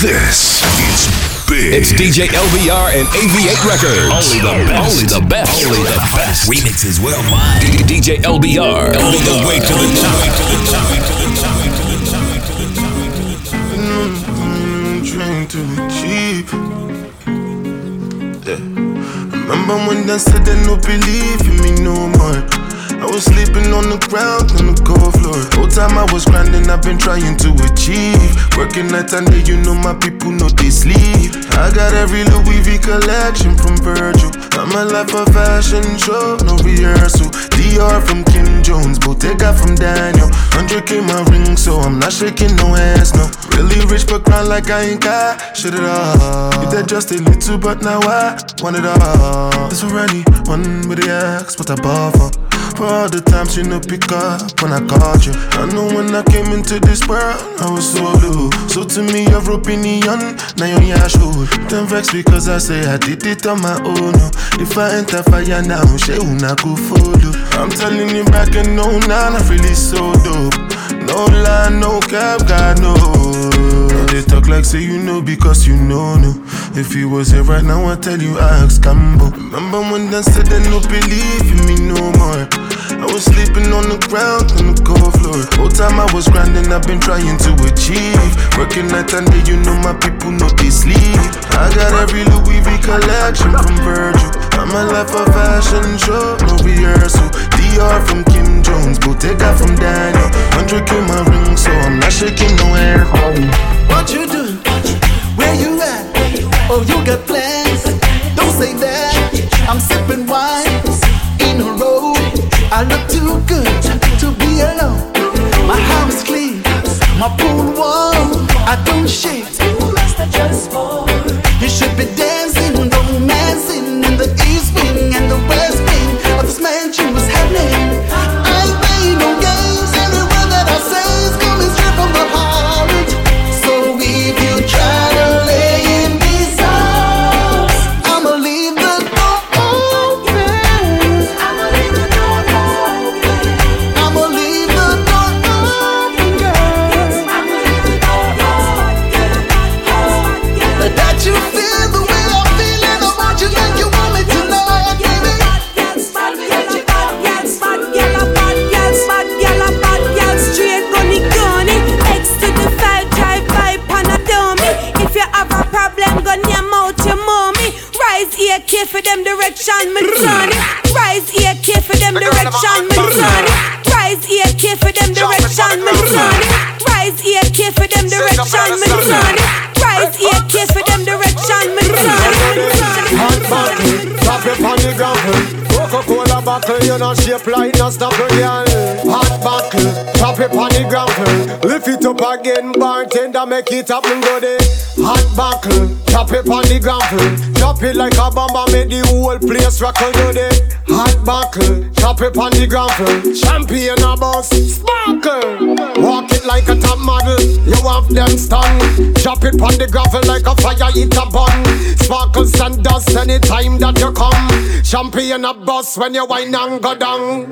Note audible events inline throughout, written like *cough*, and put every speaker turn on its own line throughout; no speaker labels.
This is big.
It's DJ LBR and AV8 Records.
Only the best.
Only the best.
Only the best.
Remixes worldwide.
DJ LBR.
All the way to the top.
Train to the cheap. Yeah. Remember when they said they no believe in me no more. I was sleeping on the ground on the cold floor. Whole time I was grinding, I've been trying to achieve. Working night and day, you know my people know they sleep. I got every Louis V collection from Virgil. I'm a life of fashion show, no rehearsal. Dior from Kim Jones, Bottega from Daniel. 100k my ring, so I'm not shaking no hands, no. Really rich but grind like I ain't got shit at all. You did just a little, but now I want it all. This for one with the axe, what I bought for. All the times you no pick up when I called you. I know when I came into this world, I was so blue. So to me, you're opinion, now you're your shoe. Don't vex because I say I did it on my own. no. If I enter fire now, she una go follow. I'm telling you back and no, nah, not really so dope. No lie, no cap, God no. They talk like say you know because you know, no. If you was here right now, I tell you I ask Cambo. Remember when they said they don't believe in me no more. I was sleeping on the ground on the cold floor. Whole time I was grinding, I've been trying to achieve. Working night and day, you know my people know they sleep. I got every Louis V collection from Virgil. I'm a life of fashion show, no rehearsal. Dior from Kim Jones, Bottega from Daniel. 100k my ring, so I'm not shaking no air. Oh.
What you doing? Where you at? Oh, you got plans? Don't say that. I'm sipping wine in a row. I look too good to be alone. My house clean, my pool warm. I don't shake. You should
make it happen, go there. Hot buckle, drop it on the gravel. Drop it like a bomb, make the whole place rockle, go there. Hot buckle, drop it on the gravel. Champion a boss, sparkle. Walk it like a top model, you have them stun. Drop it on the gravel like a fire, hit a bun. Sparkles and dust anytime that you come. Champion a boss when you wine and go down.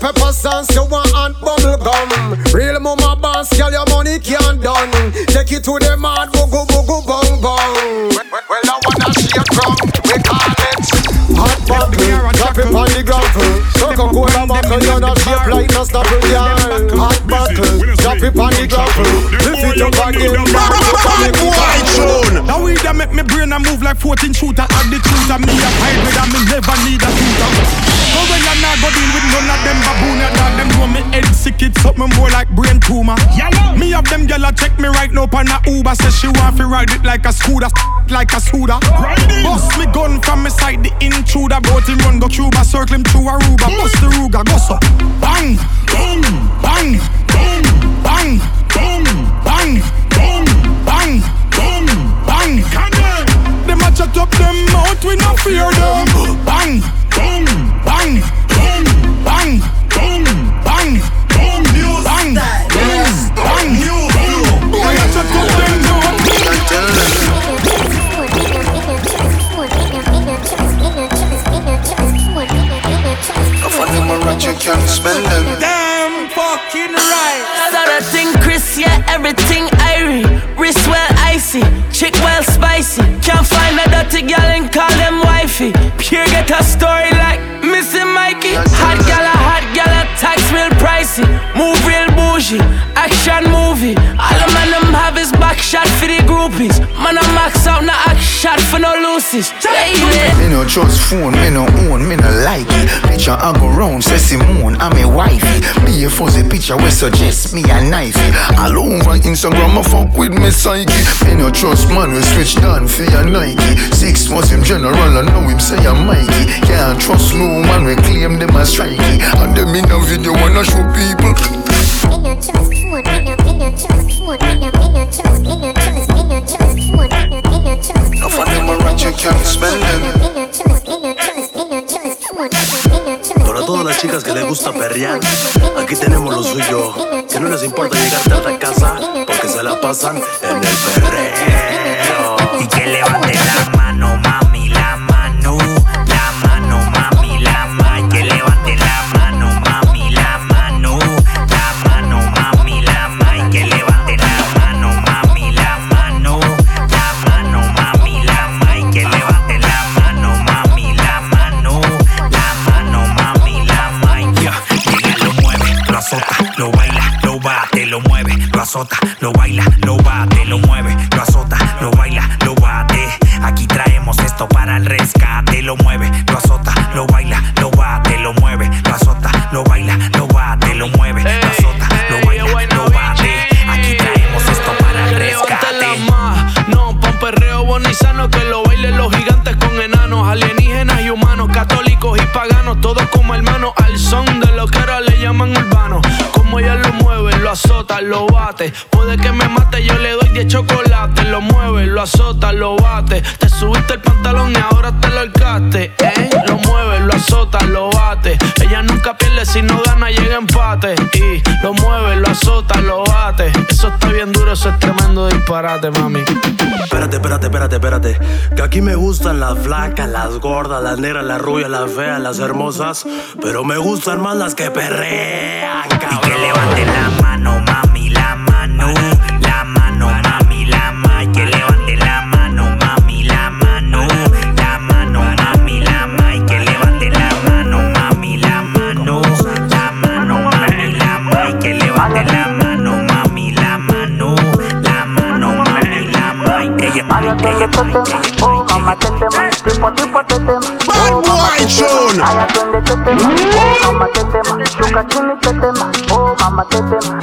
Pepper sauce, you want and bubble gum. Real mama boss, girl, your money can't done. Take it to the mad, boogie boogie bong bong. Well, I wanna shake from, we call it. Hot buckle, drop it on the gravel. Coca-Cola buckle, you know shape like no stopper, girl. Hot buckle, drop it on the gravel. Lift it up again.
Now we that make me brain a move like 14 shooter Add the truth and me a hide with and me never need a shooter none of them baboon ya dog Them know me head sick. It something more like brain tumor. Me have them gyal a check me right now on a Uber. Say she want to ride it like a scooter *laughs* Like a scooter. Bust me gun from me side the intruder. Boat him run go Cuba circle him through Aruba. Mm. Bust the Ruger go so. Bang Boom. Bang Boom. Bang Boom. Bang Boom. Bang Boom. Bang. Them a chat up them mouth, we no fear them. Bang
spending.
Damn fucking right.
So the thing, Chris, yeah, everything irie.
Wrist well icy, chick well back shot for the groupies. Man, I max out, now act shot for no loosies.
Me no trust phone, me no own, me no like it. Picture I go round, say Simone, I'm a wifey. Be a fuzzy picture, we suggest me a knifey. All over Instagram, I fuck with me psyche. Me no trust man, we switch down for your Nike. Six was him general, I know him say I'm Mikey. Can't trust no man, we claim them as strikey. And them in a video wanna show people. Me no trust spend.
Para todas las chicas que les gusta perrear, aquí tenemos lo suyo. Que no les importa llegar tarde a casa, porque se la pasan en el perreo.
Y que levante la mano,
disparate, mami.
Espérate, espérate, espérate, espérate. Que aquí me gustan las flacas, las gordas, las negras, las rubias, las feas, las hermosas. Pero me gustan más las que perrean, cabrón.
Que levante la mano, mami,
tetema. Oh, mama, tetema. Chuca, chini, tetema. Oh, mama, tetema.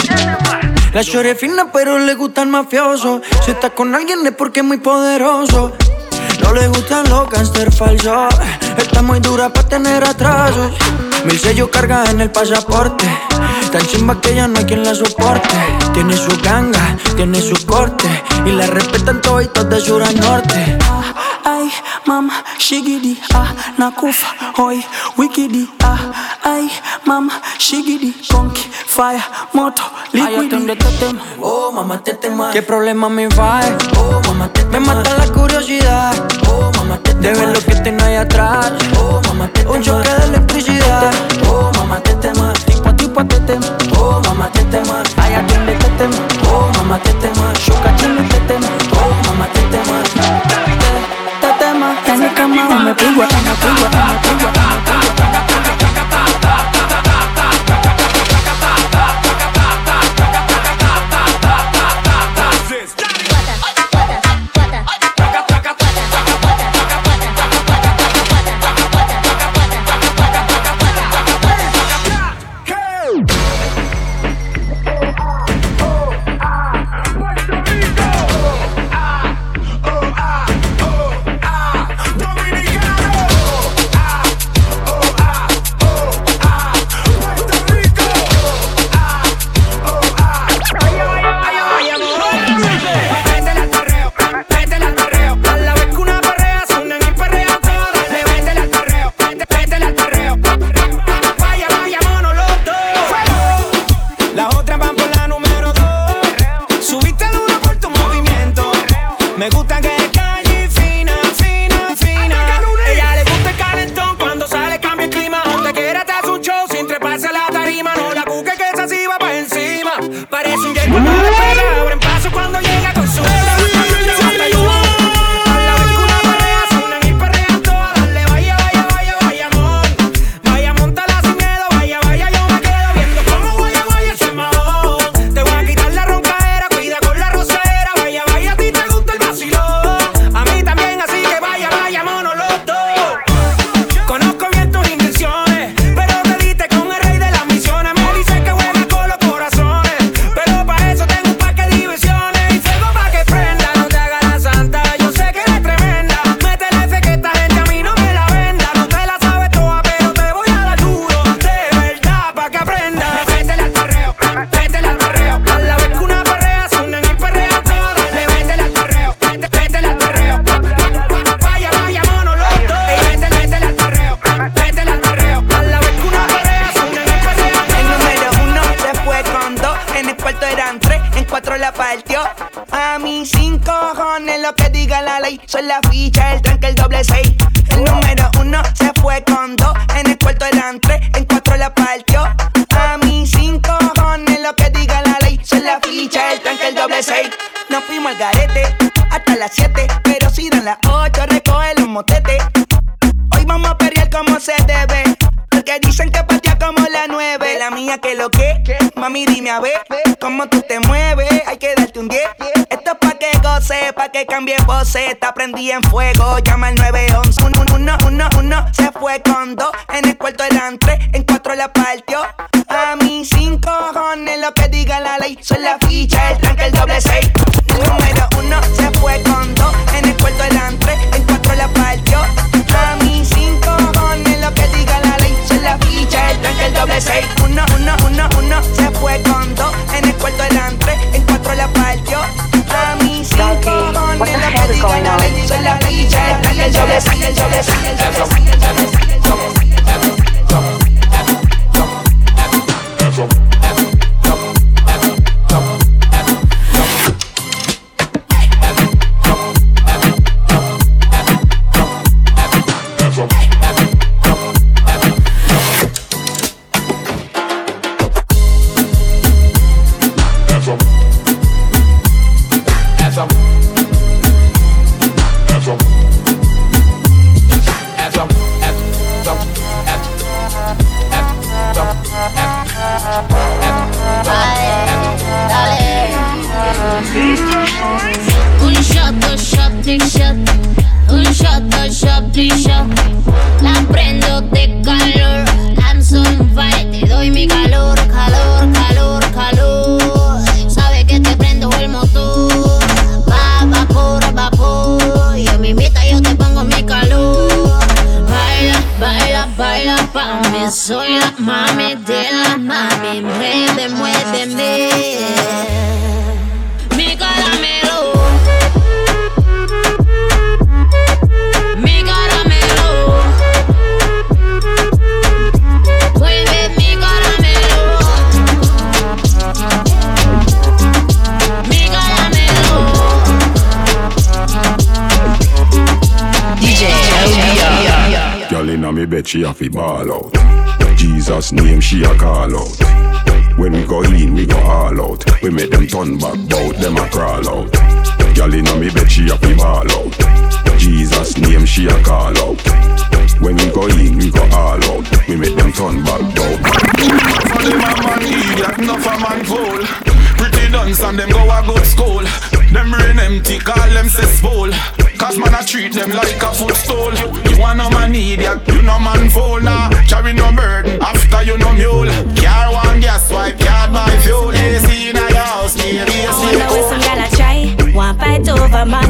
La es fina pero le gusta el mafioso Si está con alguien es porque es muy poderoso No le gustan los gangster falsos Está muy dura para tener atrasos Mil sellos carga en el pasaporte Tan chimba que ya no hay quien la soporte Tiene su ganga, tiene su corte Y la respetan toditos de sur a norte
Ay, mama, shigidi, ah, nakufa, hoy, wikidi, ah, ay, mama, shigidi, conky, fire, moto, liquidi.
Oh, mamá, te tema. ¿Qué problema me va? Oh, mamá, te Me mata la curiosidad. Oh, mamá, te De ver lo que tengo ahí atrás. Oh, mamá, te Un choque de electricidad. Oh, mamá, te tema. Tipo a tipo te tema. Oh, mamá, te tema. Ay, atiende, te tema. Oh, mamá, te
cama ah, me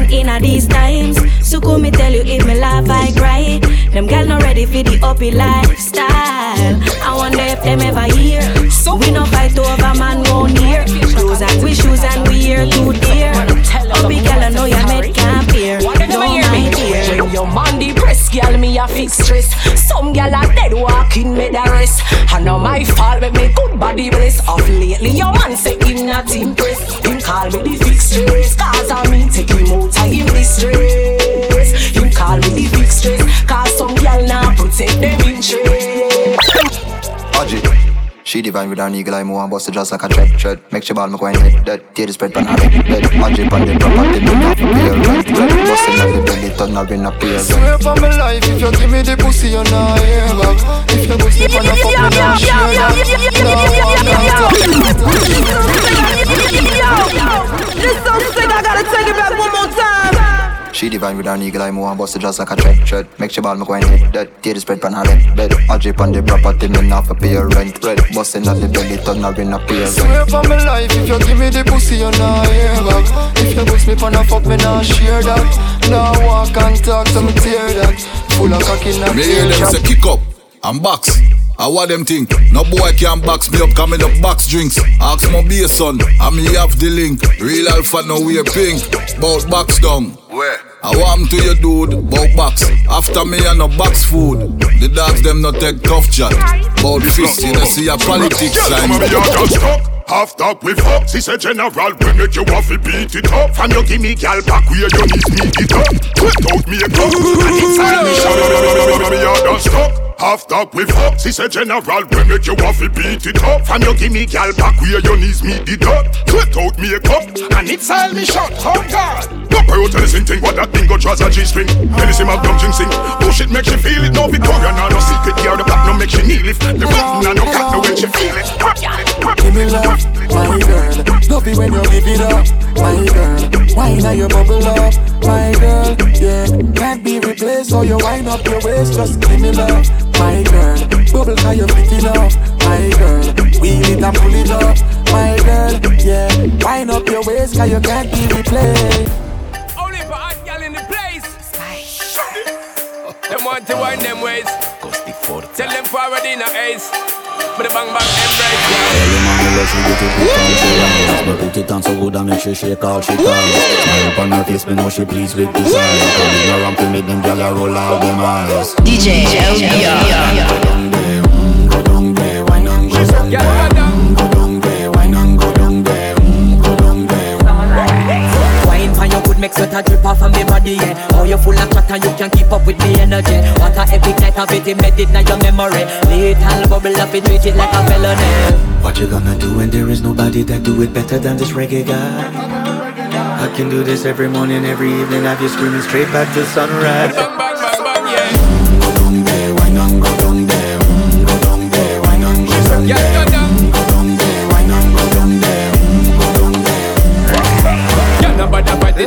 over in these times. So come me tell you if me laugh I cry. Them gal not ready for the uppy lifestyle. I wonder if them ever hear. So We no fight over man round here Clothes and we shoes and we here too dear. Uppy gal I know your med can't peer No my dear
your man depressed, girl, me a fix stress. Some girl are dead walking, me the rest. And now my fault, make me good body bless. Of lately, your man say him not impressed. Him call me the fix stress, cause I mean take him out of him distress. Him call me the fix stress, cause some girl now protect them interest.
Audrey. She divine with an eagle eye, move and bust it just like a tread, tread. Make she ball, me go and hit that. Tear the spread pan her head, bed. Audrey pan the property, me not for pay rent, rent. Bustin' on the belly, turn her in a peer.
Swear for my life, if you give me the pussy, you not hear back. If you bust me pan a fuck, me not share that.
This song sick, I gotta take it back one more time.
She divine with an eagle eye, move and bust it just like a tread, tread. Make she ball, me go and hit that. Tear the spread pan her head, bed. Audrey pan the property, me not for pay rent, rent. Bustin' on the belly, turn her in a peer.
Swear for my life, if you give me the pussy, you not hear back. If you bust me pan a fuck, me not share that. Now walk and talk, so me tear that. Full of cocky, not
Me hear them say kick up and box. I want them think? No boy can box me up, coming up box drinks. Ask my beer son, and me have the link. Real alpha no wear pink. Bout box down. Where? I want to your dude, bout box. After me I no box food. The dogs them no take tough chat. Bout fist, you know see a politics
Girl,
sign.
Girl.
Half dog with fuck. She said general, we make you to beat it up. From you give me gal back where your knees meet it up. Put out me a cup. And inside me shot. Me done stuck. Half dog with fuck. She said general, we make you to beat it up. From you give me gal back where your knees meet it up. Put out me a cup. And inside me shot. Oh God. No pro tell the same thing. What that thing go draws a G-string. Anything my dumb sing. Bullshit oh, make she feel it. No Victoria, no, no secret. Gear the back, no make she kneel it. The button and no cat, no when she feel it.
Give me love, my girl. It when you give it up, my girl. Wine now you bubble up, my girl. Yeah, can't be replaced. So you wind up your waist, just give me love, my girl. Bubble how you fit it up, my girl. Wheel it and pull it up, my girl. Yeah, wind up your waist, cause you can't be replaced.
Only for hot gal in the place. Them want to wind them ways. Tell them forward in a ace. But the bang bang embrace.
Early morning love she get it put on she rise But put it on so good I make she shake all she cries Smile upon her face me know she pleased with this eyes Coming around to make them gyal a roll out them eyes
DJ LBR.
Go down there, go down there, wine and go down there
make sweat a drip off of me body, yeah. Oh, How you full of chatter, you can keep up with me energy. What a epic night of it, embedded in your memory. Little bubble up, it treat it like a felony.
What you gonna do when there is nobody that do it better than this reggae guy? I can do this every morning, every evening Have you screaming straight back to sunrise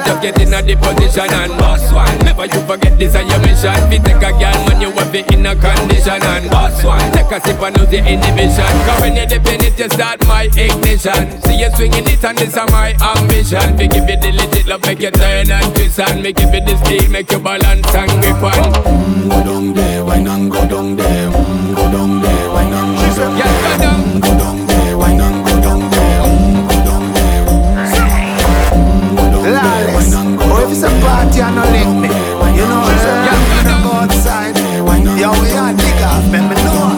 just get in a the position and boss one. Never you forget this is your mission. Fi take a girl, man, you have it in a condition and boss one. Take a sip and lose the inhibition. Cause when you dip in it, you start my ignition. See you swinging it and this is my ambition. Fi give you the legit love, make you turn and twist and me give you the steel, make you balance and grip on.
mm, Go down there, wine and go down there mm, Go down there, wine and go down there
party no link me, you know,
Yeah,
yeah,
down.
go outside. Yo, we are dig off, me know.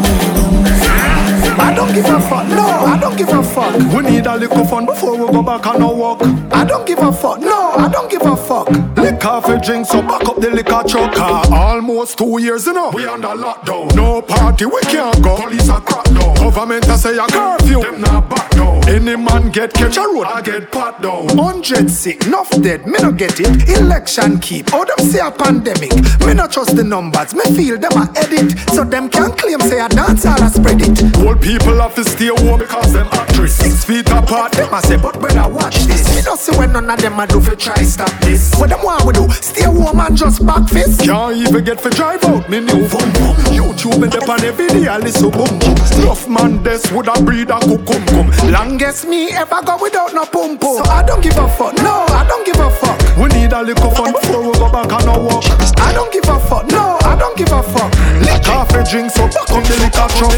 I don't give a fuck, no, I don't give a fuck.
We need a little fun before we go back our walk.
I don't give a fuck, no, I don't give a fuck.
Lick off a drink, so back up the liquor truck. Almost two years, you know. We under lockdown. No party, we can't go. Police are crack down. Government a say a curfew. Them not back down. Any man get catch a road, I get pat down.
Hundred sick, enough dead, me no get it. Election keep, oh them say a pandemic. Me no trust the numbers, me feel them a edit. So them can claim say a dance all a spread it.
Old people have to stay home because them actress. Six feet apart, them
a say, but when I watch this, me no see when none of them a do fi try stop this. What them want we do? Stay home and just back fist.
Can't even get for drive out, me new boom boom YouTube and up on every day, I listen boom boom Rough man, this would a breed a cucum cum
Longest me ever go without no pum pum. So I don't give a fuck. No, I don't give a fuck.
We need a little fun before we go back on our walk
I don't give a fuck. No, I don't give a fuck.
Lick off a drink, so back on the liquor truck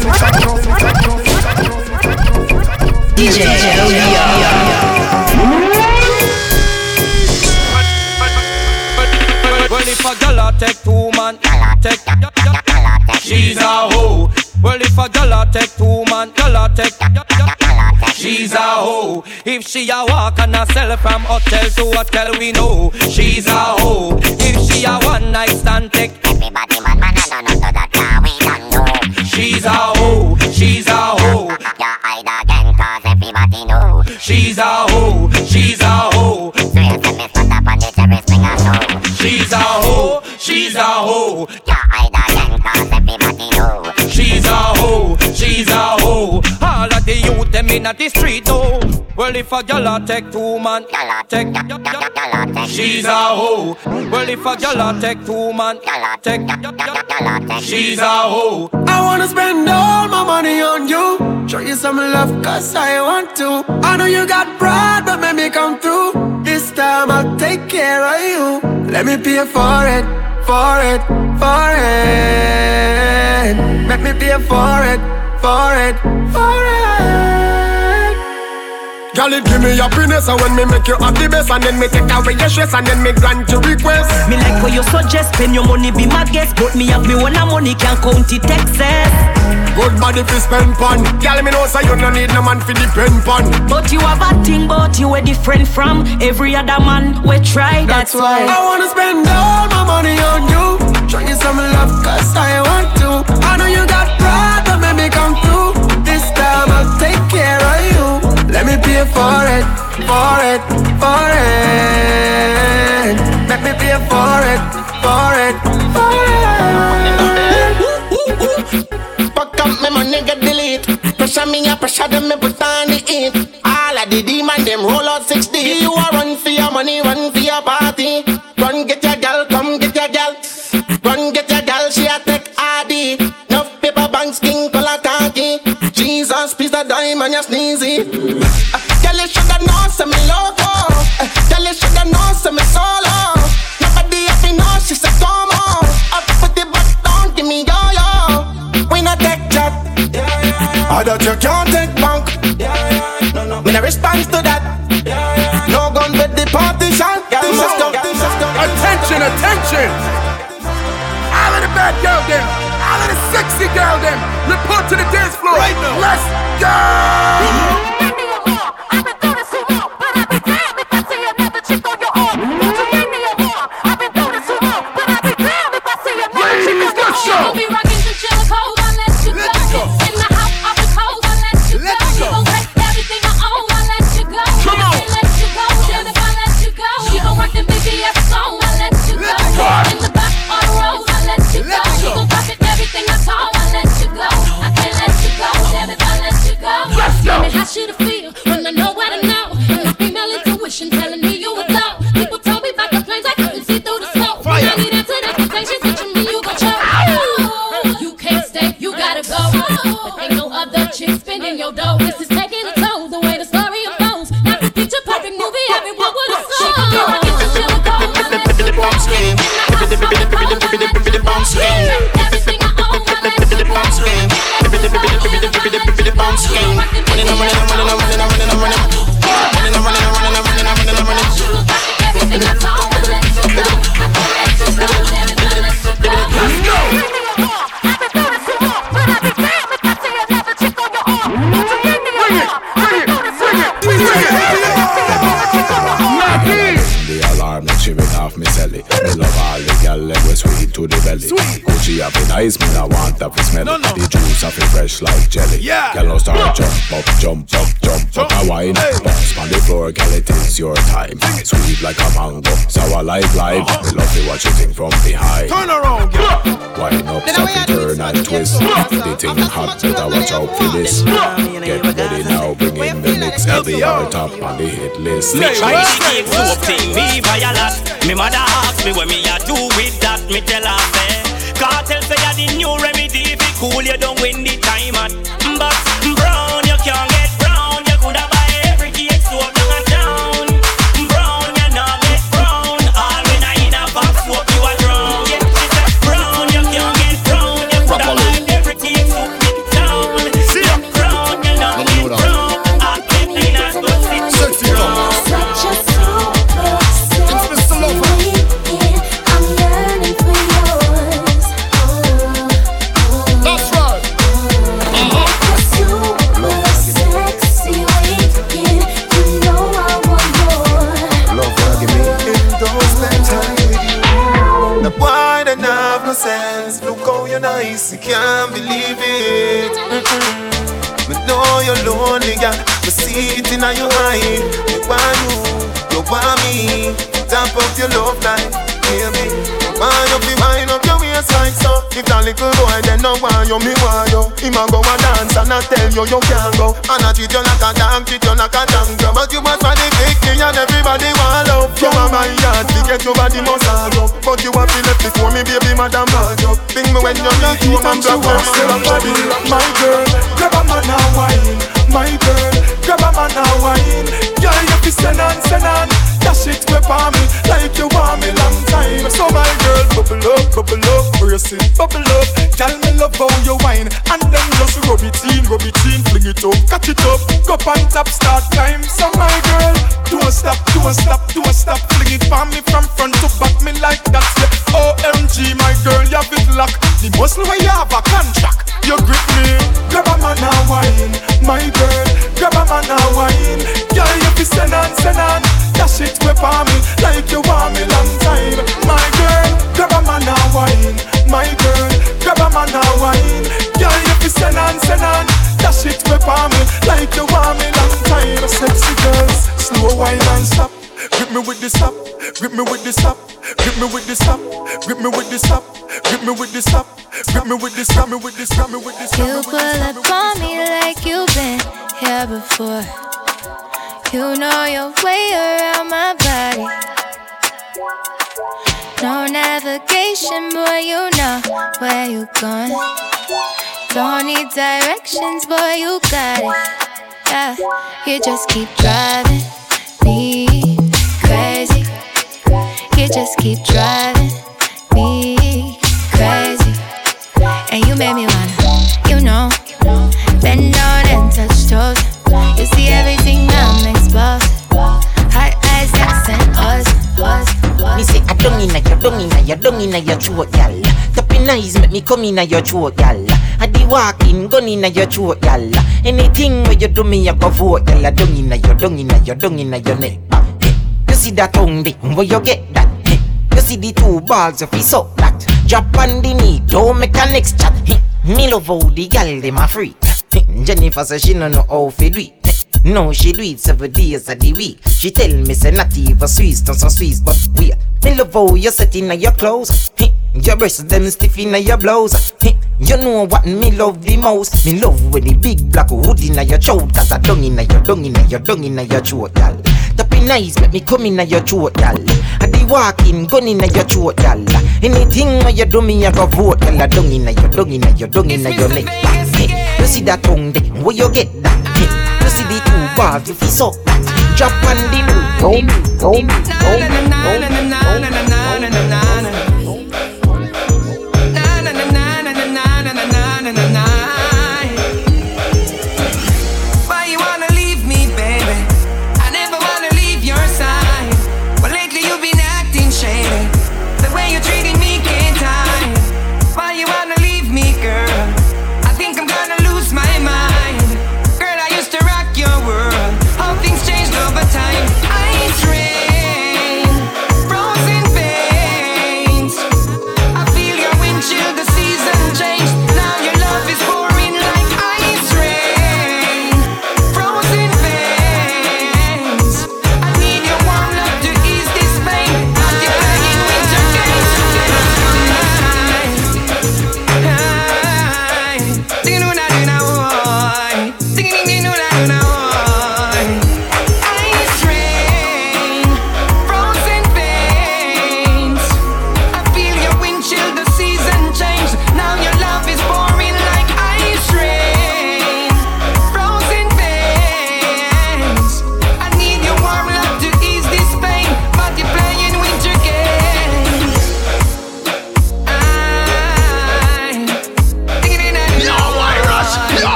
DJ
Well, if a girl a take two man, take she's a hoe. Well, if a girl a take two man, girl a take she's a hoe. If she a walk and a sell from hotel to hotel, we know she's a hoe. If she a one night stand, take everybody man, man, I don't know that now we don't know. She's a hoe, she's a hoe. Your hide again, cause everybody know. She's a hoe, she's a hoe. She's a hoe, she's a hoe. Your hide again, cause everybody know. She's a hoe, she's a hoe. All of the youth them in the street though. Well, if a girl a take two man, take she's a hoe. Well, if a girl a take two man, take she's a hoe.
I wanna spend all my money on you Show you some love cause I want to I know you got pride but make me come through This time I'll take care of you. Let me pay for it, for it, for it Let me pay for it, for it, for it
Girl, it give me happiness And when me make you happy best And then me take away your stress And then me grant your request.
Me like what you suggest Spend your money be my guest. But me have me one of money Can't count it excess.
Good body fi spend pon Girl, me know say you no need no man fi depend pon
But you have a thing But you are different from Every other man. We try That's, why.
I wanna spend all my money on you. Show you some love Cause I want to. I know you got pride me pay for it For it For it. Make me pay for it For it For it.
Fuck up my money get delete. Pressure me a pressure them me put on the heat. All of the demon them roll out 60 You a run for your money run for your party. Run get your gal come get your gal. Run get your gal she a take ID Enough paper banks king color khaki Jesus please the diamond you sneezy. Uh, Girl you shoulda know say me loco uh, Girl you shoulda know say me solo. Nobody happy know she say come on. Up put the butt down give me yo yo We not take chat. I that you can't take bank. Me no response to that. No gun with the partition This is go, this is
Attention, attention All of the bad girl them All sexy girl them Report to the dance floor. Right now. Let's go. Ladies,
sour like lime. Me love to watch you thing from behind.
Turn around, girl
Wine up, stop it, turn and twist. The thing hot, better watch out for this. Get ready now, bring in the mix. Every hour top on the hit list.
Me try to take soap thing, me buy a lot. Me mother ask me what me a do with that. Me tell her say, cartel say a the new remedy. If it cool, you don't win the time at. But you,
me want you. Him a go a dance and I tell you you can't go. And I treat you like a dog, treat you like a tango. But you was for the victory and everybody want love. You are my heart, to get your body must up. But you have to left before me, baby, madam hard up. Think me when you need you, I'm black, I'm body.
My girl, grab a man and wine. My girl, grab a man and wine. Girl, you fi send on, send on. Dash it whip on me like you want me long time. So my girl, bubble up, bubble up, brace it, bubble up. Tell me love how you wine, and then just rub it in, rub it in, fling it up, catch it up. Go on top, start climb. So my girl, don't stop, don't stop, don't stop. Fling it for me from front to back, me like that. Yeah. OMG, my girl, you have it lock. The muscle where you have a contract, you grip me. Grab a man and wine, my girl. Grab a man and wine. Girl, you be send on, send on. Dash it on me like you want me long time, my girl. Grab a man and wine, my girl. Grab a man and wine. Girl, you be send on, send on. Dash it whip on me like you want me long time. Sexy girls, slow wine and stop. Grip me with the stop, grip me with the stop, grip me with the stop, grip me with the stop, grip me with the stop, grip me with the stop, me with the stop, me with the stop.
You pull up on me like you've been here before. You know your way around my body. No navigation, boy, you know where you going. Don't need directions, boy, you got it. Yeah, you just keep driving me crazy. You just keep driving me crazy. And you made me wanna, you know, bend down and touch toes. You see everything I'm exposed.
Don't inna your, don't inna your, don't inna your throat, y'all. Tapping eyes make me come inna your throat, y'all. I di walking, gun inna your throat, y'all. Anything where you do me, I go vote, y'all. Don't inna your, don't inna your, don't inna your neck. Hey. You see that tongue, dick, where you get that? Hey. You see the two balls, you feel so that. Drop on the knee, don't make a next chat. Hey. Me love how the gal dem a. Hey. Jennifer say she no know how fi do it. No, she do it seven days of the week. She tell me say not even Swiss, don't some Swiss, but we. Me love how you set in your clothes. Your breasts them stiff in your blouse. You know what me love the most? Me love when the big black hood in your throat, cause I dung in your dung in your dung in your throat, y'all. Tapping eyes make me come in your throat, y'all. I be walking, gun in your throat, y'all. Anything where you do me, I go vote, y'all. Dung in your dung in your dung in your neck. You see that tongue there, where you get that? You bars, you feel so that. Drop on the.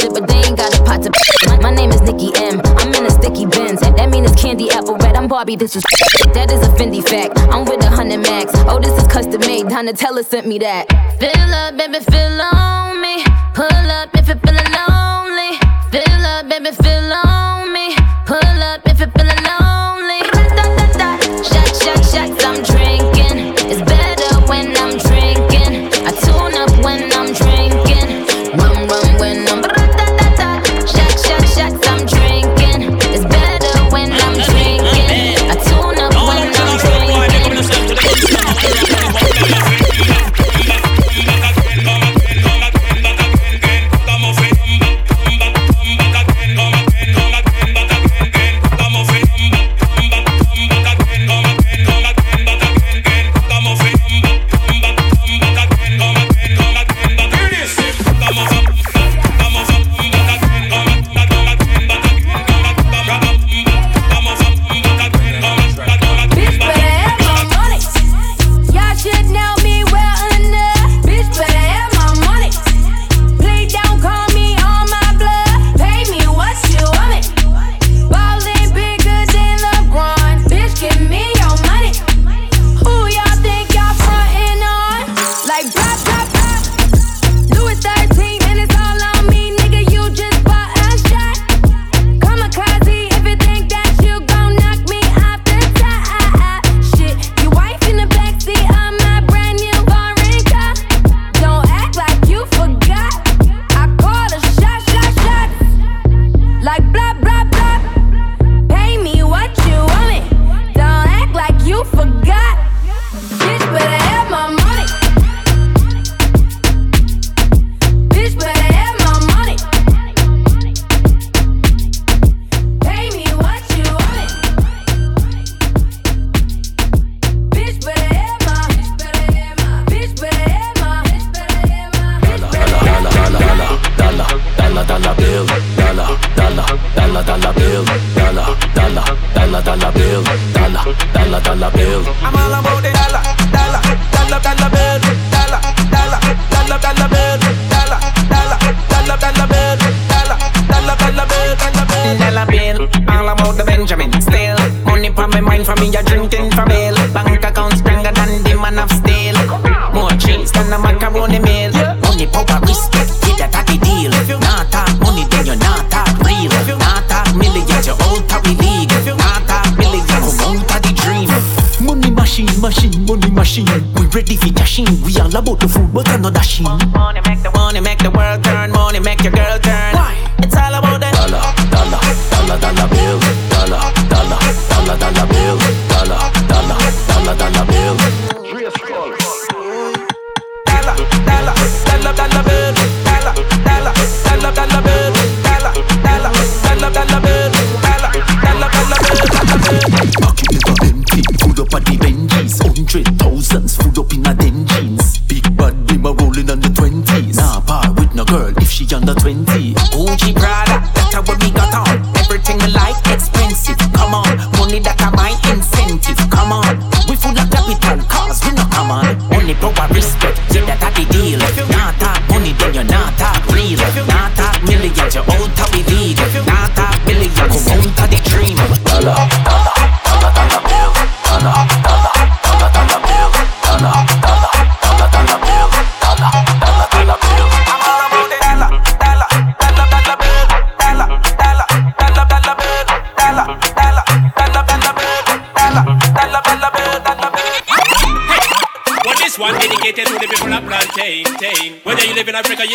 but
they ain't got a pot to. My, my name is Nikki M. I'm in a sticky bins. That mean it's candy apple red. I'm Barbie. This is *laughs* that is a Fendi fact. I'm with a hundred max. Oh, this is custom made. Donatella sent me that. Fill up, baby, fill on me. Pull
up if
you
feel alone.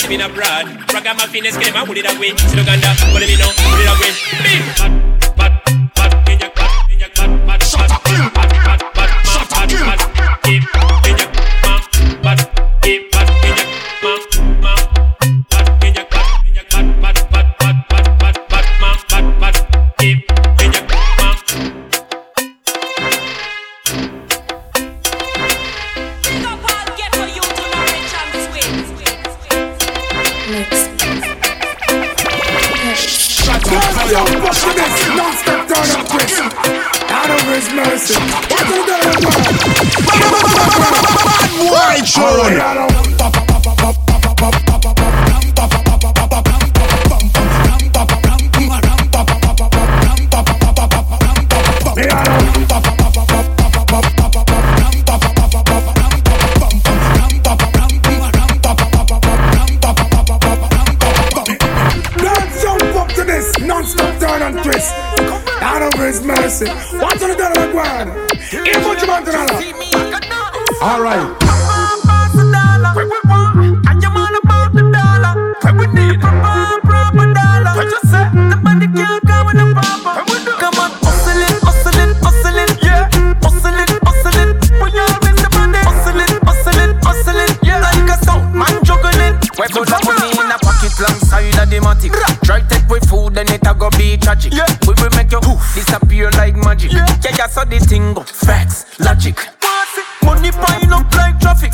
been abroad. Ragamuffin escape, I put it away. Still Uganda, put it in, put it away. Big.
Disappear like magic. Yeah, yeah, so the thing go facts, logic. Money pile up like traffic.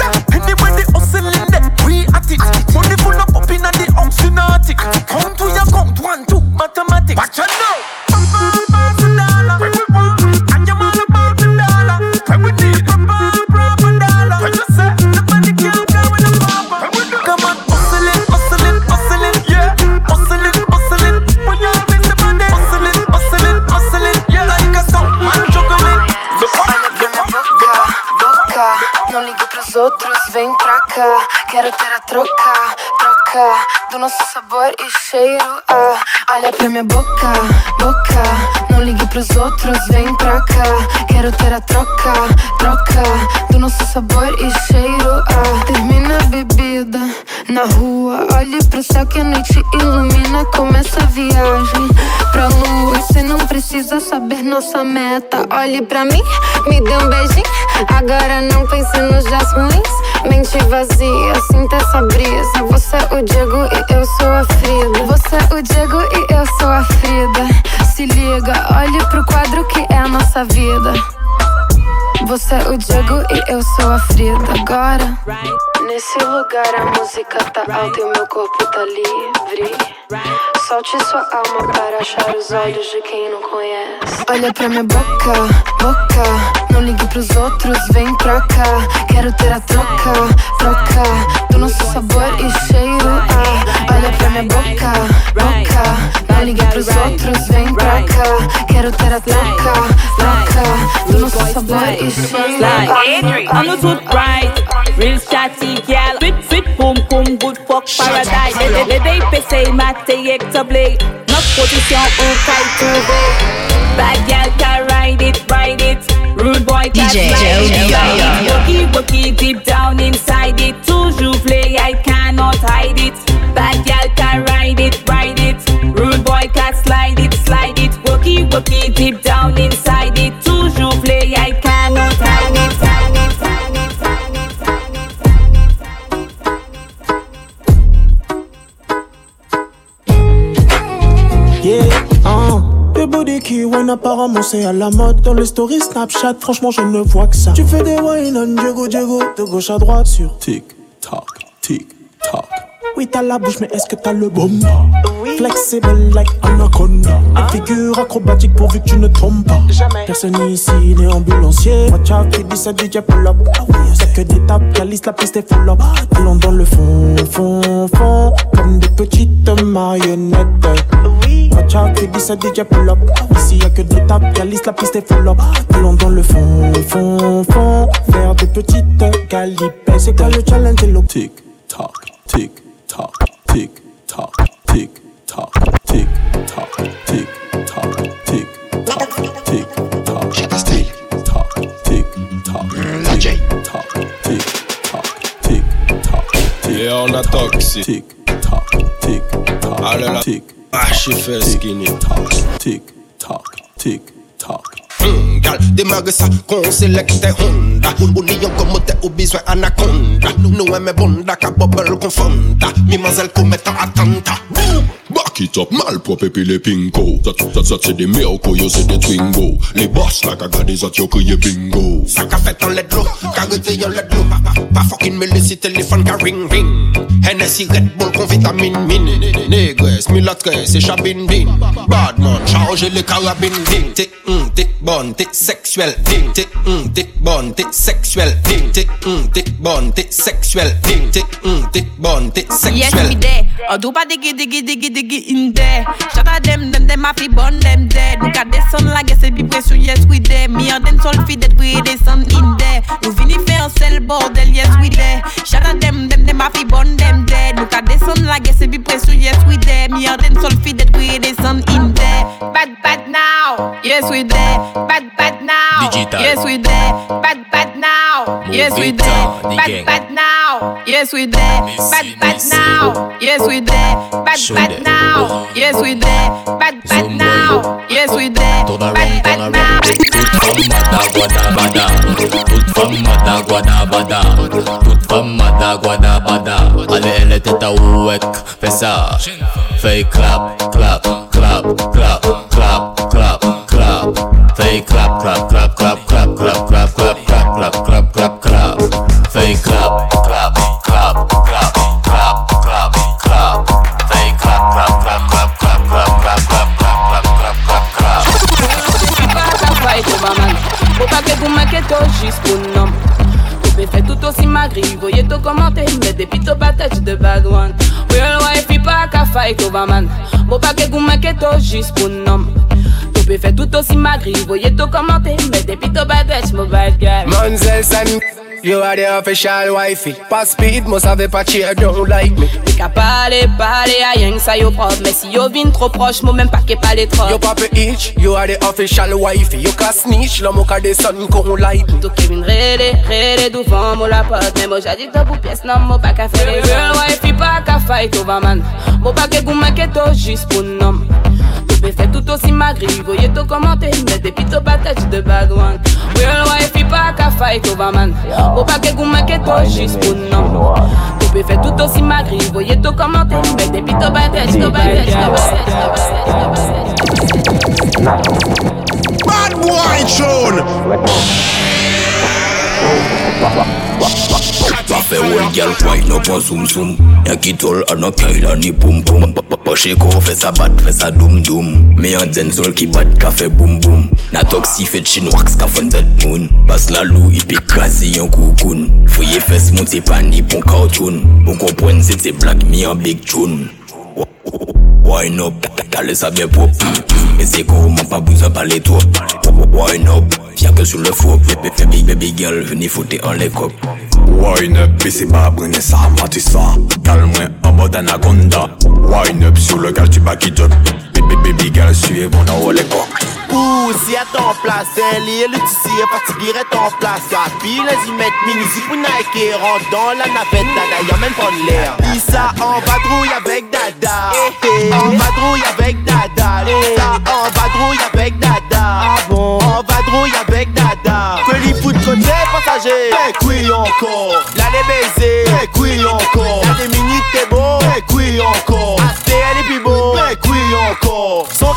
Quero ter a troca, troca do nosso sabor e cheiro. Ah, olha pra minha boca, boca. Não ligue pros outros, vem pra cá. Quero ter a troca, troca do nosso sabor e cheiro. Ah, termina a bebida na rua. Olhe pro céu que a noite ilumina. Começa a viagem pra lua. Você não precisa saber nossa meta. Olhe pra mim, me dê um beijinho. Agora não pense nos dias ruins. Mente vazia, sinta essa brisa. Você é o Diego e eu sou a Frida. Você é o Diego e eu sou a Frida. Se liga, olhe pro quadro que é a nossa vida. Você é o Diego e eu sou a Frida. Agora, nesse lugar a música tá alta e o meu corpo tá livre. Solte sua alma para achar os olhos de quem não conhece. Olha pra minha boca, boca. Não ligue pros outros, vem pra cá. Quero ter a troca, troca do nosso sabor e cheiro. Ah, olha pra minha boca, boca. Não ligue pros outros, vem pra cá. Quero ter a troca, troca do nosso sabor e cheiro.
I'm not too bright, real chatty gal. Sweet, sweet, boom, boom, good fuck paradise. Des des PC, maté, blade. Notre position au caille trouvé. Bad gal can ride it, ride it. Rude boy can
DJ
slide it. Walkie, walkie, deep down inside it. Toujours
wine apparemment c'est à la mode. Dans les stories Snapchat, franchement je ne vois que ça. Tu fais des wine on Diego Diego De gauche à droite sur Tic Tac, Tic Tac Oui t'as la bouche mais est-ce que t'as le bon Flexible like anaconda. Une figure acrobatique pourvu que tu ne tombes pas. Personne ici n'est ambulancier. Watch out qui dit ça DJ pull up. Y'a que des tapes, calice la piste est full up. Allons dans le fond, fond, fond Comme des petites marionnettes. Watch out qui dit ça DJ pull up. Ici y'a que des tapes, calice la piste est full up. Allons dans le fond, fond, fond Faire des petites calipes C'est quoi le challenge et le tic Tac, tic, tac, tic, tac, tic, tac, tic, tac, tic, tac, tic, tac, tic, tac, tic, tac, tic, tac, la J, tac, tic, tac, tic, tac,
Et on a toxique.
tic, tac, tic, tac,
Allez là.
tic,
Ah, j'ai fait skinny. Hmm, gal, demage sa kon selekte honda. O ni yon komote ou bizwen anakonda Nou eme bonda ka bobel kon fonda Mi mazel kometa atanta Boum!
Back it up, malpropre puis les pinko. Ça, ça, ça, c'est des miracles, yo, c'est des twingo. Les boss, là, qu'a gardé, ça, crié bingo.
Ça qu'a fait en let l'eau, qu'a arrêté en let pas fucking me laisser téléphone, qu'a ring ring. Hennessy Red Bull, qu'on vitamine mine. Négresse, mulatresse, c'est chabine din. Badman, chargez les carabines din. T'es, hum, t'es bonne, t'es sexuelle din. T'es, hum, t'es bonne, t'es din. T'es hum, t'es bonne, t'es sexuelle T'es hum, t'es bonne, t'es
Yes,
sexuelle
we there. Or do diggy diggy diggy in there. Shout out them, them, them happy born them dead. The sun like I said, be pression, yes, we there. Me and them sol feed that we the sun in there. Nous vini faire sel bordel, yes, we there. Shout out them, them, them happy born them dead. The sun like I said, be pression, yes, we there. Me and them sol feed that we sun in there. Bad, bad now. Yes, we there. Bad, bad now.
Digital.
Yes, we there. Bad, bad now. Yes, we there. Bad, bad now. Yes, we there. Bad, bad now. Yes, we there. Bad, bad now. Yes, we there. Bad, bad now. Yes, we there. Bad, bad now.
Toute femme mada guada bada Toute femme mada guada bada Toute femme mada guada bada Allez elle ouek Fais ça Fais clap, clap, clap, clap, clap, clap, clap Fais clap, clap, clap, clap, clap, clap, clap, clap, clap, clap, clap, clap, Fais clap, clap, clap, clap, clap, clap, clap Fais clap, clap, clap, clap, clap, clap, clap, clap, clap, clap, clap, clap,
Faut pas que vous m'inquiétez juste pour nom tout aussi magri Voyez tout commenter Mais depuis ton patate de bad one Real wife il pas qu'à fight over man Faut pas que vous m'inquiétez juste pour nom peux faire tout aussi magri Voyez tout commenter Mais depuis ton patate mon bad guy
Manzel San, You are the official wifey. Pas speed, mos ave pa cheer, don't like me.
Mwen ka pale, pale, a yeng sa yo prov Mwen si yo vin tro proche, mwen men pa ke pale trop.
Yo pape itch, you are the official wifey. You ka snitch, lom ou ka deson kon like me.
Tou ke vin rele, rele douvan mou la pot. Mwen mou jadik do pou pies nan mou pa ka fere Girl wifey pa ka fight over man. Mou pa ke gouman ke to jis pou nom. Tu peux faire tout aussi magri, voyez tout commenter Mais depuis ton patate de bad one Real wife, pas qu'à fight over man Moi pas que vous m'inquiétez juste pour nom Tu peux faire tout aussi magri, voyez tout commenter Mais depuis ton patate, ton patate, ton patate
Bad boy tune.
Parfait old girl wine up on zoom zoom. Y'a qui tol à no kaila ni boum boum Poche ko fait ça bat, fait ça doum doum Me an den sol qui bat ka fait boum boum Na toxi fait chinois ka fon dead moon Bas la lou ipi krasi yon koukoun Fouye fes monte pani pon cartoon. Ou kompren se te black mi an big tune. Wine up, t'as le saber pour Mais c'est comment pas besoin parler toi Wine up, viens que sur le faux baby, baby girl, venez foutre en les copes
Wine up, et c'est pas brûler ça, matissant. Calme-moi en mode anaconda. Wine up sur le gal, tu bats qui job. Baby, baby girl, suivez mon.
Ouh, si à ton place, elle est le tissu est fatigué, est en place. Rapide, les y mettre mini, si pour Nike, rentre dans la navette, dada, y'a même pas de l'air. Issa en vadrouille avec dada. En vadrouille avec dada. Issa en vadrouille avec dada. En vadrouille avec dada manger. T'es encore. L'aller baiser. T'es cuit encore. L'aller mini t'es encore. Elle est plus beau T'es cuit encore. Son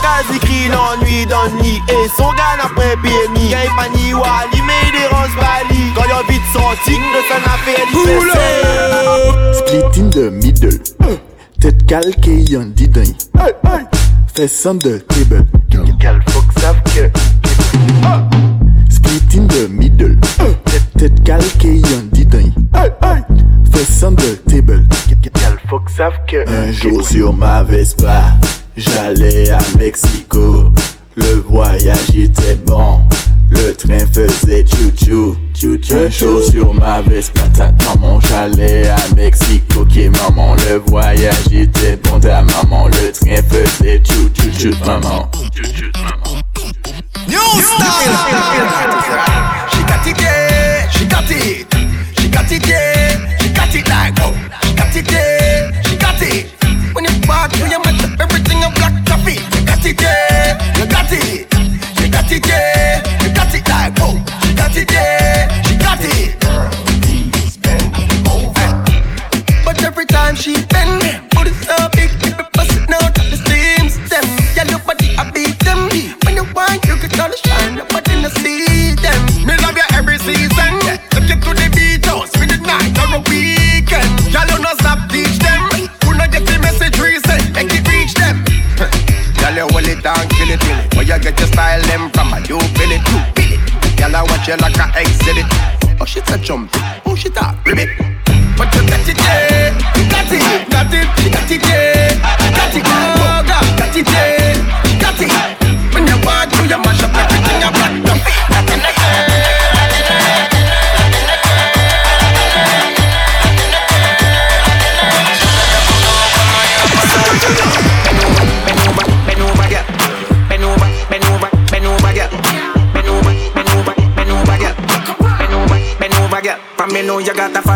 l'ennui dans le Et son gars après BMI Gagne pas ni Wally mais il est rose Bali Quand y'a vite sorti de son affaire il
Split in the middle. Tête calquée y'en dit dingue Hey hey! De table Gal faut que que In the middle. Tête, tête calquée, y'en dit. Fess on the table. Savent que. Un jour sur ma Vespa, j'allais à Mexico. Le voyage était bon. Le train faisait chou-chou, chou-chou. Un jour sur ma Vespa, ta maman, j'allais à Mexico. Ok, maman, le voyage était bon. Ta maman, le train faisait chou-chou, chou maman.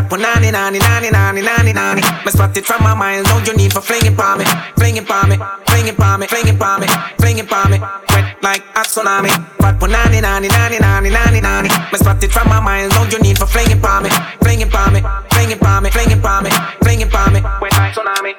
Know you got a fat punani, nani, nani, nani, nani, nani. Me spot it from my mind. Know you need for flinging pa me, flinging pa me, flinging pa me, flinging pa me, flinging pa me. Wet like a tsunami. Fat punani, nani, nani, nani, nani, nani. Me spot it from my mind. Know you need for flinging pa me, flinging pa me, flinging pa me, flinging pa me, flinging pa me. Wet like tsunami.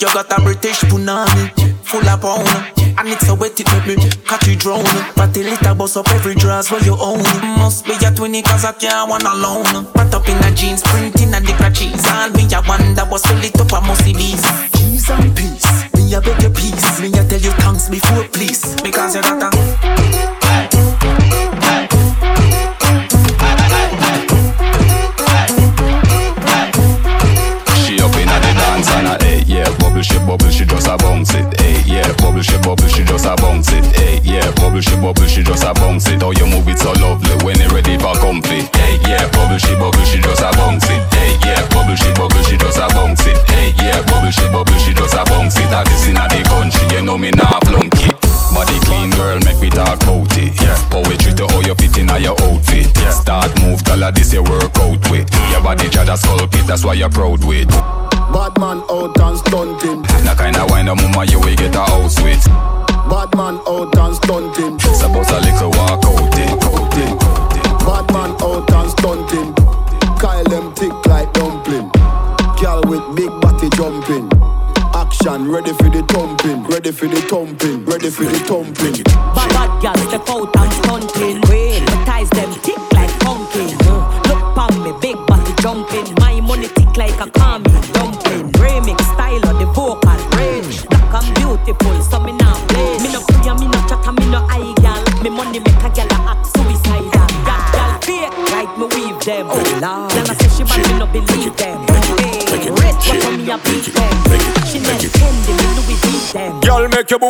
You got a British punani, full of pound. And it's so wet it make me catch you drown But the little bust up every dress where you own Must be a twinny cause I can't one alone Put up in a jeans, print in a dick cheese All me a wonder what's fill it up a musty bees
Peace and peace. Me a beg your peace. Me a tell you thanks before please.
Because you got a
are proud with?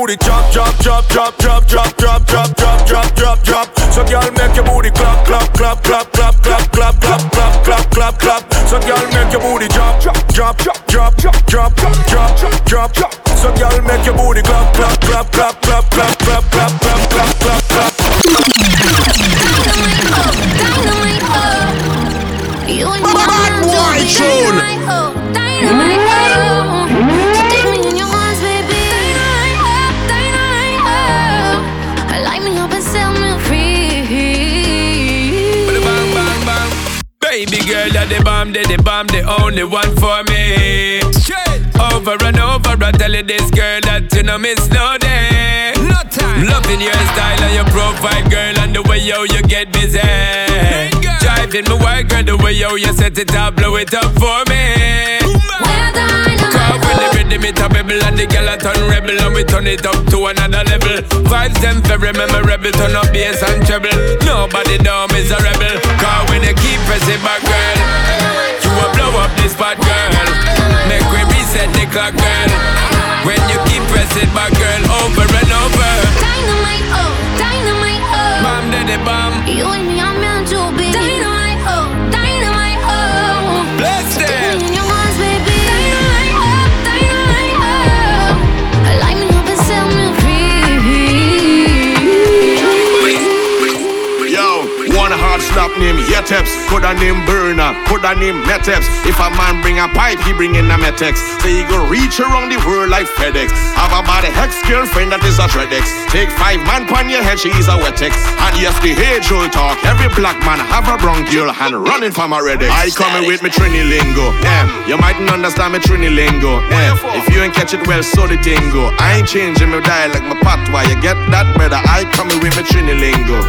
Booty drop, drop, drop, drop, drop, drop, drop, drop, drop, drop, drop, drop. So girl, make your booty clap, clap, clap, clap, clap, clap, clap, clap, clap, clap, clap, clap. So girl, make your booty drop, drop, drop, drop, drop, drop, drop, drop, drop, drop, drop. So girl, make your booty clap, clap, clap, clap, clap, clap, clap, clap, clap, clap, clap, clap.
Bad boy tune.
Girl, you're the bomb, they the bomb, the only one for me. Over and over, I tell you this girl that you know miss no day. No time. Loving your style and your profile, girl, and the way yo you get busy. Driving me wild, girl, the way yo you set it up, blow it up for me. Cause when the rhythm it a bubble and the girl a turn rebel and we turn it up to another level. Vibes them very memorable, turn up bass and treble. Nobody dumb is a rebel. Cause when you keep pressing back, girl, this spot, girl. Make we reset the clock, girl. When you keep pressing back, girl, over and over.
Dynamite, oh, dynamite, oh.
Bomb de the bomb.
You and me are meant to be. Dynamite, oh, dynamite, oh.
Bless them.
Name Yeteps, coulda name Burner, coulda name Meteps. If a man bring a pipe, he bring in a Metex. So he go reach around the world like FedEx. Have a body hex girlfriend that is a Dreadex. Take five man pon your head, she is a Wetex. And yes, the age old talk. Every black man have a bronchial and running from a Redex. I coming with me Trini lingo. Yeah, you mightn't understand me Trini lingo. If you ain't catch it well, so the tingo. I ain't changing my dialect, my patois. You get that, brother? I coming with me Trini lingo.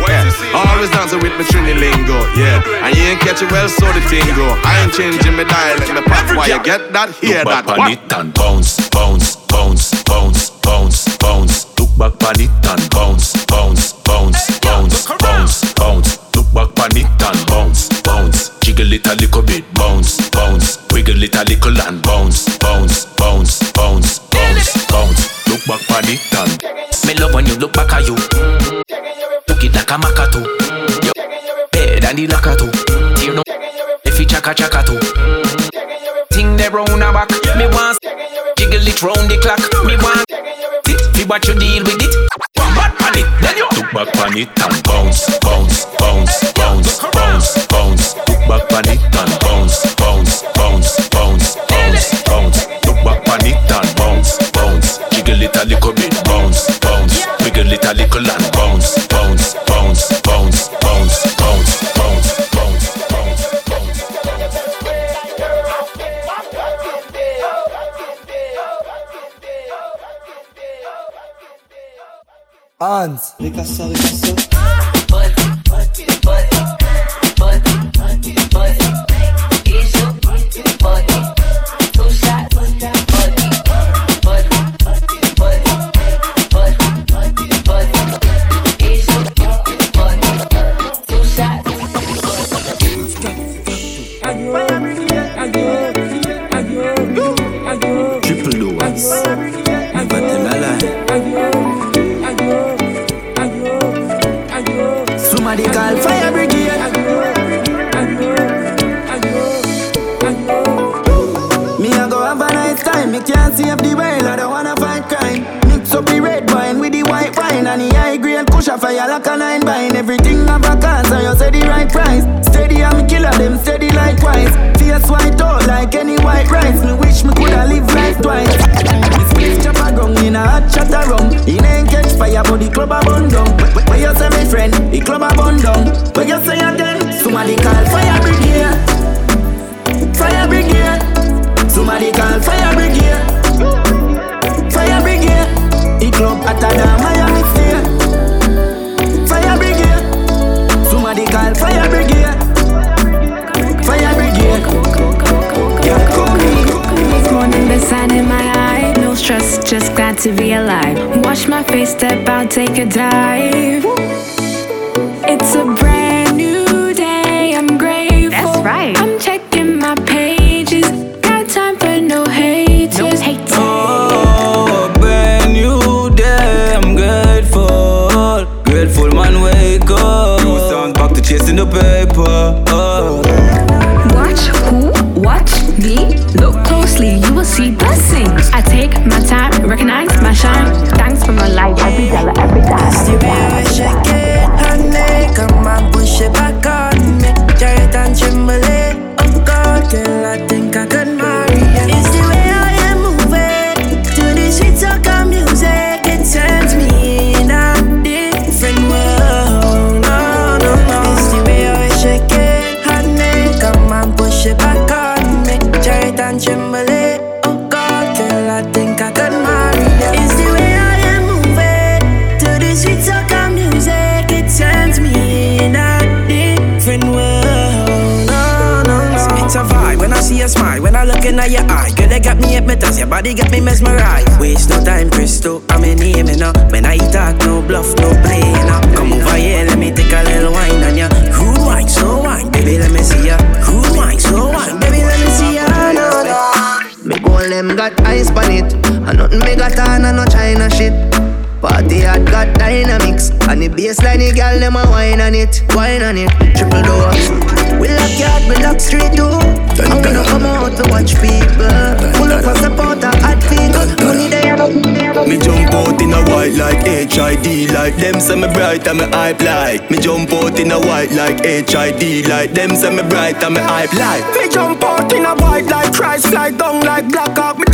Always dancing with me Trini lingo. Yeah, and you ain't catch it well, so the tingo. I ain't changing my dialect, my patois. You get that? Hear
Look
that?
back on it and bounce, bounce, bounce, bounce, bounce, bounce. Look back on it and bounce, bounce, bounce, bounce, bounce, bounce. Look
Look back pan it and bounce, bounce. Jiggle it a little bit, bounce, bounce. Wiggle it a little and bounce, bounce, bounce, bounce, bounce, bounce. Look back pan it and.
Me love when you look back at you. Look it like a macatu. Yo, than the lakatu. Tear no. If you chaka chaka too. Ting the round a back. Me want jiggle it round the clock. Me want it. Fi what you deal with it. One back pan then you
Look back pan it and bounce, bounce, bounce,
Vem cá, vem Wash my face, step out, take a dive. It's a brand new day. I'm grateful. That's right. I'm checking my pages. Got time for no haters. No haters.
Oh, brand new day, I'm grateful. Grateful man, wake up. New songs back to chasing the paper.
Body got me mesmerized. Waste no time, Crystal, I'm in name, you. When I talk, no bluff, no play, you. Come over here, let me take a little wine on ya. Rude wine, slow wine, baby, let me see ya. Rude wine, slow wine, baby, let me see ya. No, no.
Me goal them got ice on it And nothing me got on and no China shit Party hat got dynamics And the bassline the girl them a wine on it Wine on it, triple doors We lock yard, we lock street too And we don't come out to watch people. Pull up and support a hot people. Money there,
Me jump out in a white like HID Like them say me bright and me hype like. Me jump out in a white like HID Like them say me bright and me hype like.
Me jump out in a white like Christ fly down like Black Hawk.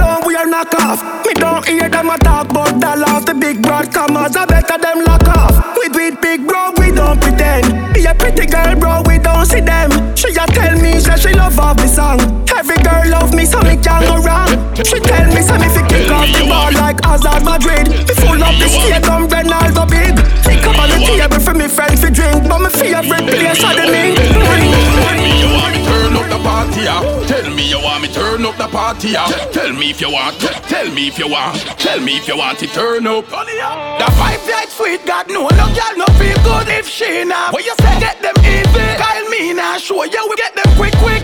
Wear knock off. Me don't hear them a talk about dollars. The big broad commas, I better them lock off. We it big bro, we don't pretend. Be a pretty girl bro, we don't see them. She a tell me say she love off the song. Every girl love me so me can't go wrong. She tell me say me fi kick off the ball like Hazard Madrid. Me full up the stadium, Ronaldo big. Pick up on the table for me friends to drink, but me favorite place are the mink.
Ah. Tell me
you want me turn up the party, yeah. Tell me if you want, tell me if you want, tell me if you want to turn up.
The vibe like sweet, God know no girl no feel good if she not. What you say get them easy? Kyle me now show you we get them quick quick.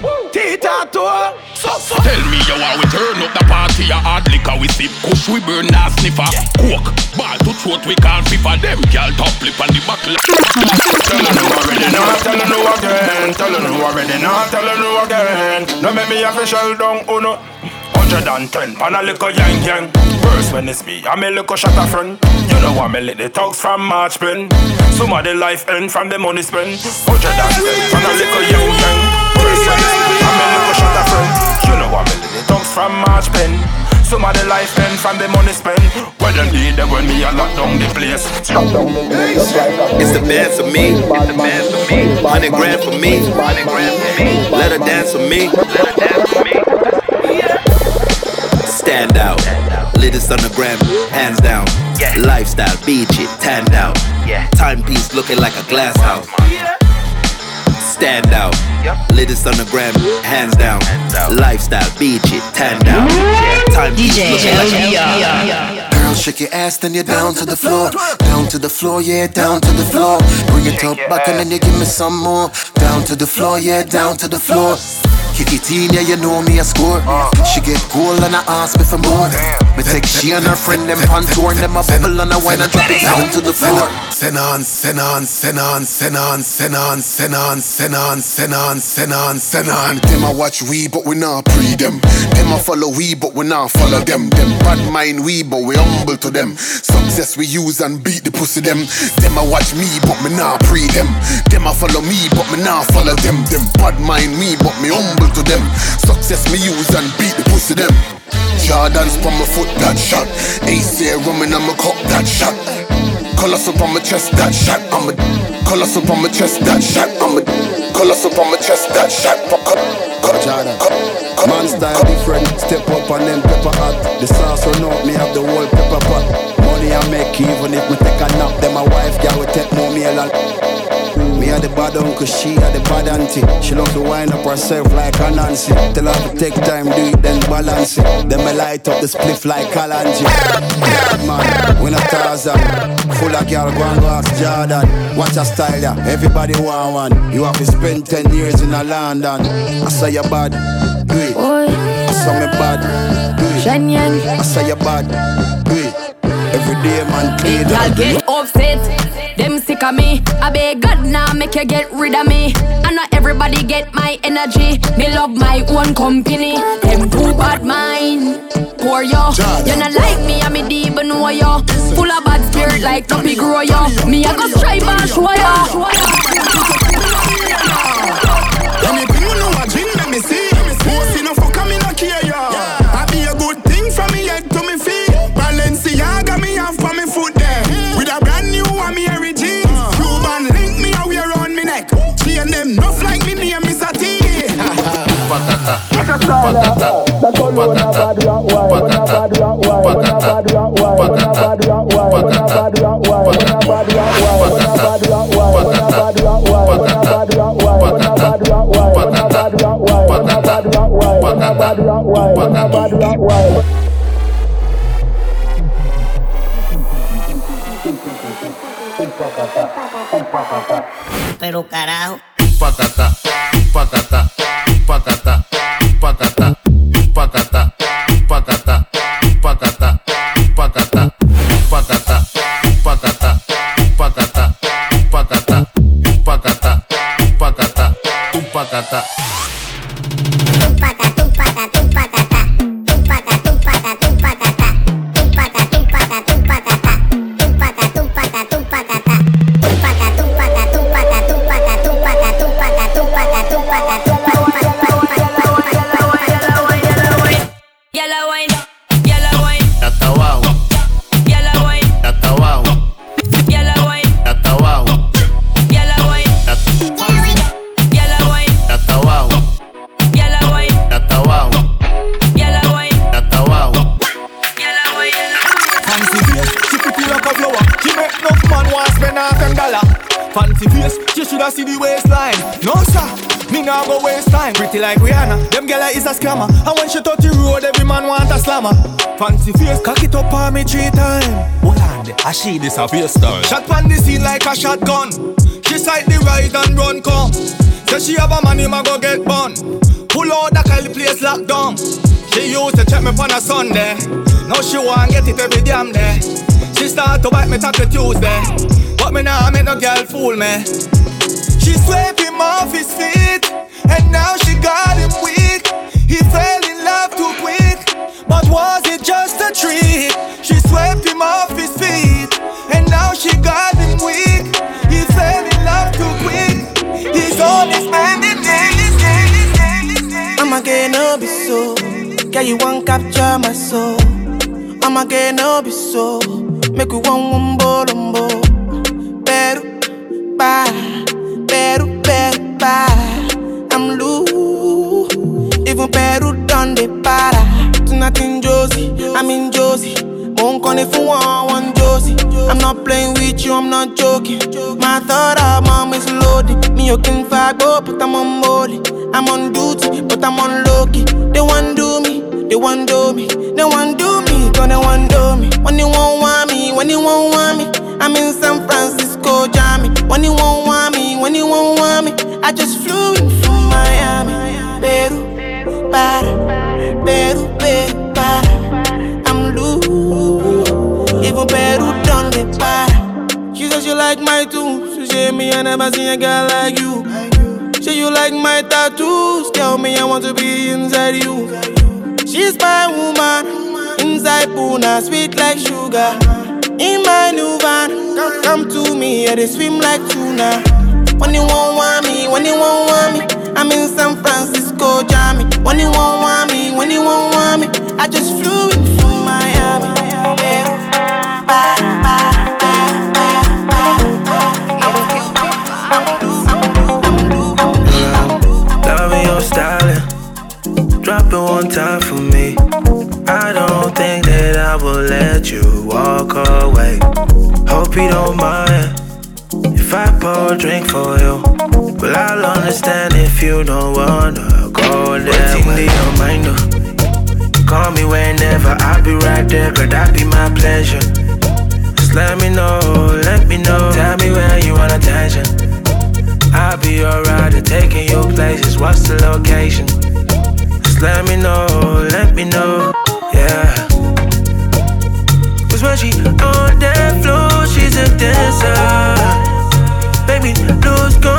You want we turn up the party, yeah. Hard liquor we sip, kush we burn now sniffer. Coke, ball to throat we can't FIFA. Them girl top lip on the buckle.
Tell her no already, no, tell her no again. Tell her no already, no, tell her no again. No make me official down, oh no. 110 pan a little yang yang First when it's me, I'm a little shot a friend You know I'm a little talks from March pen Some of the life end from the money spent 110 pan a little yang yang First when it's me, I'm a little shot a friend You know I'm a little talks from March pen some of the life end from the money spent. Well, them need them when me a lock down the place.
It's the dance for me. It's the dance for me. Hundred grand for me. Hundred grand for me. Let her dance for me. Let her dance for me. Stand out. Latest on the gram, hands down. Lifestyle, beach it, tanned out. Timepiece looking like a glass house. Stand out. Latest on the gram, hands down. Lifestyle, beach it, tanned out. Timepiece looking like a
Girl, shake your ass, then you're down to the floor. Down to the floor, yeah, down to the floor. Bring it top back and then you give me some more. Down to the floor, yeah, down to the floor. Kick it in, yeah, you know me a score. Uh. She get cool and I ask me for more. Me take she and her friend them on tour and them a bubble and I wine and drop it down to the floor.
Send on, send on, send on, send on, send on, send on, send on, send on, send on, send on. Them I watch we, but we not pre them. Them I follow we, but we not follow them. Them bad mind we, but we humble to them. Success we use and beat the pussy them. Them I watch me, but me not pre them. Them I follow me, but me not follow them. Them bad mind me, but me humble to them. Success me use and beat the pussy them. Jordans from my foot that shot. Ace rum and I'ma cup that shot. Colors up on my chest that shot. I'm a colors up on my chest that shot. I'm a colors up on my chest that shot.
Man style different, step up on them pepper hot. The sauce run out, me have the whole pepper pot. Money I make even if me take a nap. Then my wife girl will take more meal and me are the bad uncle, she are the bad auntie. She love to wind up herself like a Nancy. Tell her to take time, do it, then balance it. Then me light up the spliff like Kalanji. Man, we not Tarzan. Um. Full of girl, go and go ask Jordan. Watch her style, yeah. Everybody want one. You have to spend 10 years in a London. I say you bad, do it. I say me bad, do it. I say you bad, do it. Every day, man, play
Y'all get upset, them sick of me. I beg God now, make you get rid of me. And not everybody get my energy. Me love my own company. Them too bad mind. Poor yo, you not like me, I'm me deep and know yo. Full of bad spirit like Tuppy grow yo. Me I go strive and show yo.
Enough like me name is a T. Patata. Patata. Patata. Patata. bad Patata. Patata.
Pero carajo.
Pacata, pacata, pacata, pacata, pacata, pacata, pacata, pacata, pacata, pacata, pacata, pacata, pacata, pacata, pacata.
Pretty like
Rihanna. Them girl is a scammer. And when she touch the road, every man want a slammer. Fancy face, cock it up on me three times. Hold on, I see this a face style. Shot on the scene like a shotgun. She sight the ride and run come. Say she have a man, him a go get bun. Pull out the Kylie place locked down. She used to check me on a Sunday. Now she want get it every damn day. She start to bite me tackle Tuesday. But me nah make no girl fool me. She sweep him off his feet, and now she got him weak. He fell in love too quick, but was it just a trick? She swept him off his feet, and now she got him weak. He fell in love too quick. He's only spending days.
I'ma no be so. Girl, you won't capture my soul. I'ma no be so. Make we one one bolombo. Peru, bye. Peru, bye. Even Peru done the para. Tonight in Jozi, I'm in Jozi. Won't call if you want one Jozi. I'm not playing with you, I'm not joking. My thought of mom is loaded. Me, you can fight, but I'm on molly. I'm on duty, but I'm on low key. They want do me, they want do me, they want do me, gonna want do me. When you won't want me, when you won't want me, I'm in San Francisco, Jammy. When you won't want me, when you won't want me, I just flew in from Miami, Peru, para, Peru, Peru, para. I'm loose, even Peru done the para. She said she like my tunes, she say me I never seen a girl like you. Say you like my tattoos, tell me I want to be inside you. She's my woman, inside Puna, sweet like sugar. In my new van, come, to me, yeah, they swim like tuna. When you won't want me, when you won't want me, I'm in San Francisco, Jammy. When you won't want me, when you won't want me, I just flew in from Miami. Yeah.
Drop it one time for me. I don't think that I will let you walk away. Hope you don't mind if I pour a drink for you. Understand if you don't wanna go there. Waiting to your mind, though. Call me whenever, I'll be right there, girl. That be my pleasure. Just let me know, let me know. Tell me where you want attention. I'll be alright at taking you places. What's the location? Just let me know, let me know, yeah. Cause when she on that floor, she's a dancer. Make me lose control,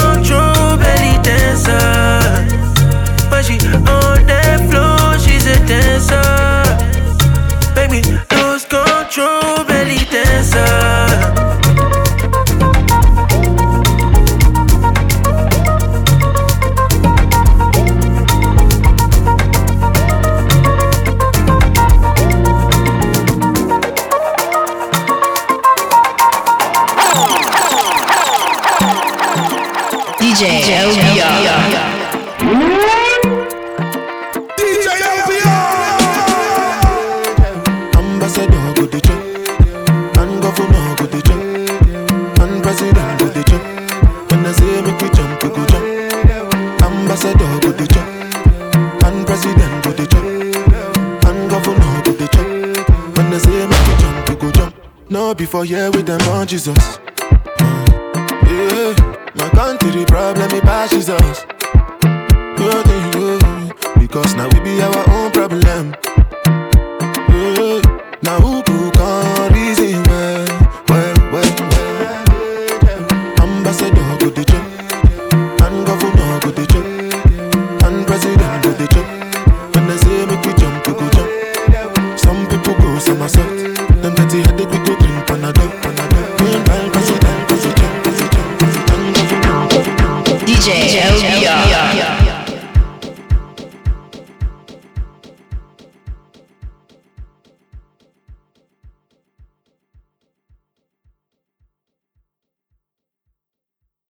Before here with them on Jesus.